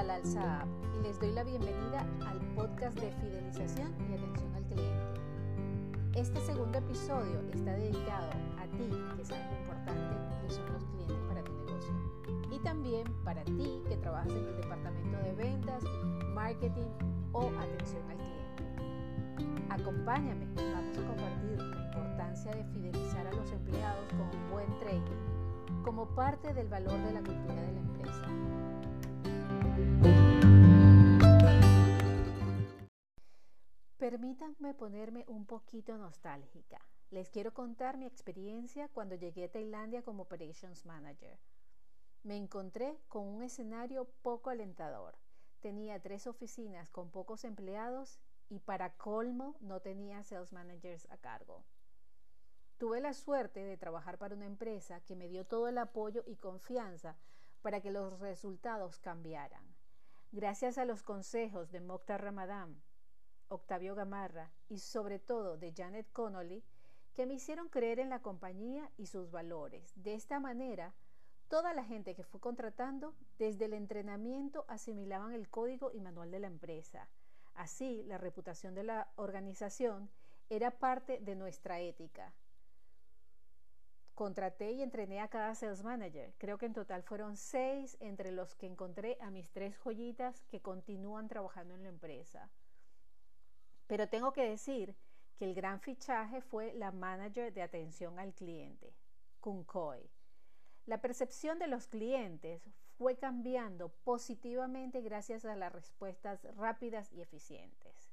Dalal Saab y les doy la bienvenida al podcast de fidelización y atención al cliente. Este segundo episodio está dedicado a ti que sabes lo importante que son los clientes para tu negocio y también para ti que trabajas en el departamento de ventas, marketing o atención al cliente. Acompáñame, vamos a compartir la importancia de fidelizar a los empleados con un buen training como parte del valor de la cultura de la empresa. Permítanme ponerme un poquito nostálgica. Les quiero contar mi experiencia cuando llegué a Tailandia como Operations Manager. Me encontré con un escenario poco alentador. Tenía tres oficinas con pocos empleados y para colmo no tenía sales managers a cargo. Tuve la suerte de trabajar para una empresa que me dio todo el apoyo y confianza para que los resultados cambiaran. Gracias a los consejos de Mokhtar Ramadán, Octavio Gamarra y sobre todo de Janet Connolly, que me hicieron creer en la compañía y sus valores. De esta manera, toda la gente que fue contratando, desde el entrenamiento, asimilaban el código y manual de la empresa. Así, la reputación de la organización era parte de nuestra ética. Contraté y entrené a cada sales manager. Creo que en total fueron seis, entre los que encontré a mis tres joyitas que continúan trabajando en la empresa. Pero tengo que decir que el gran fichaje fue la manager de atención al cliente, Kunkoi. La percepción de los clientes fue cambiando positivamente gracias a las respuestas rápidas y eficientes.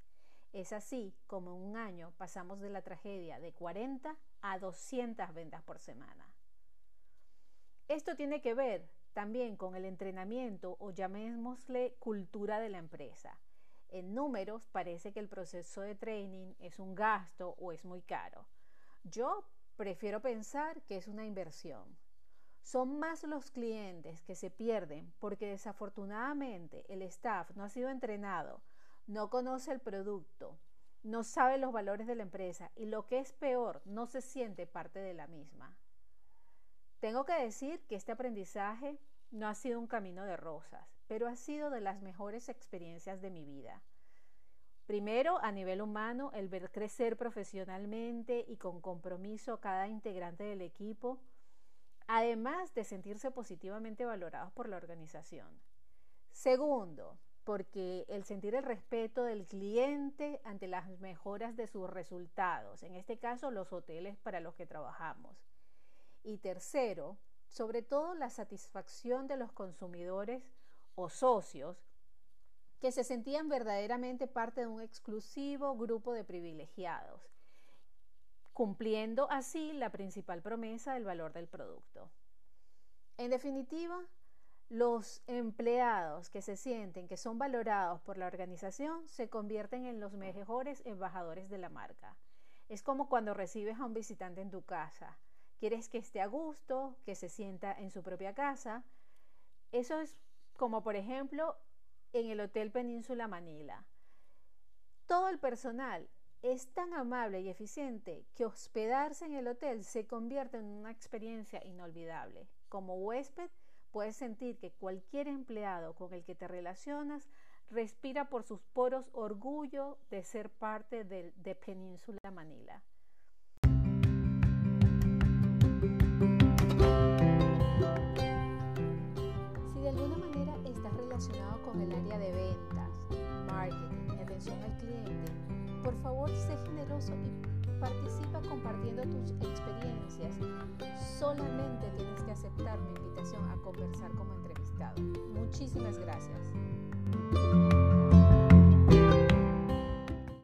Es así como en un año pasamos de la tragedia de 40 a 200 ventas por semana. Esto tiene que ver también con el entrenamiento o llamémosle cultura de la empresa. En números parece que el proceso de training es un gasto o es muy caro. Yo prefiero pensar que es una inversión. Son más los clientes que se pierden porque desafortunadamente el staff no ha sido entrenado, no conoce el producto, no sabe los valores de la empresa y lo que es peor, no se siente parte de la misma. Tengo que decir que este aprendizaje no ha sido un camino de rosas pero ha sido de las mejores experiencias de mi vida. Primero, a nivel humano, el ver crecer profesionalmente y con compromiso cada integrante del equipo, además de sentirse positivamente valorados por la organización. Segundo, porque el sentir el respeto del cliente ante las mejoras de sus resultados, en este caso los hoteles para los que trabajamos. Y tercero, sobre todo la satisfacción de los consumidores o socios que se sentían verdaderamente parte de un exclusivo grupo de privilegiados, cumpliendo así la principal promesa del valor del producto. En definitiva, los empleados que se sienten que son valorados por la organización se convierten en los mejores embajadores de la marca. Es como cuando recibes a un visitante en tu casa. Quieres que esté a gusto, que se sienta en su propia casa. Eso es como por ejemplo en el Hotel Península Manila. Todo el personal es tan amable y eficiente que hospedarse en el hotel se convierte en una experiencia inolvidable. Como huésped, puedes sentir que cualquier empleado con el que te relacionas respira por sus poros orgullo de ser parte de, de Península Manila. con el área de ventas, marketing y atención al cliente, por favor sé generoso y participa compartiendo tus experiencias. Solamente tienes que aceptar mi invitación a conversar como entrevistado. Muchísimas gracias.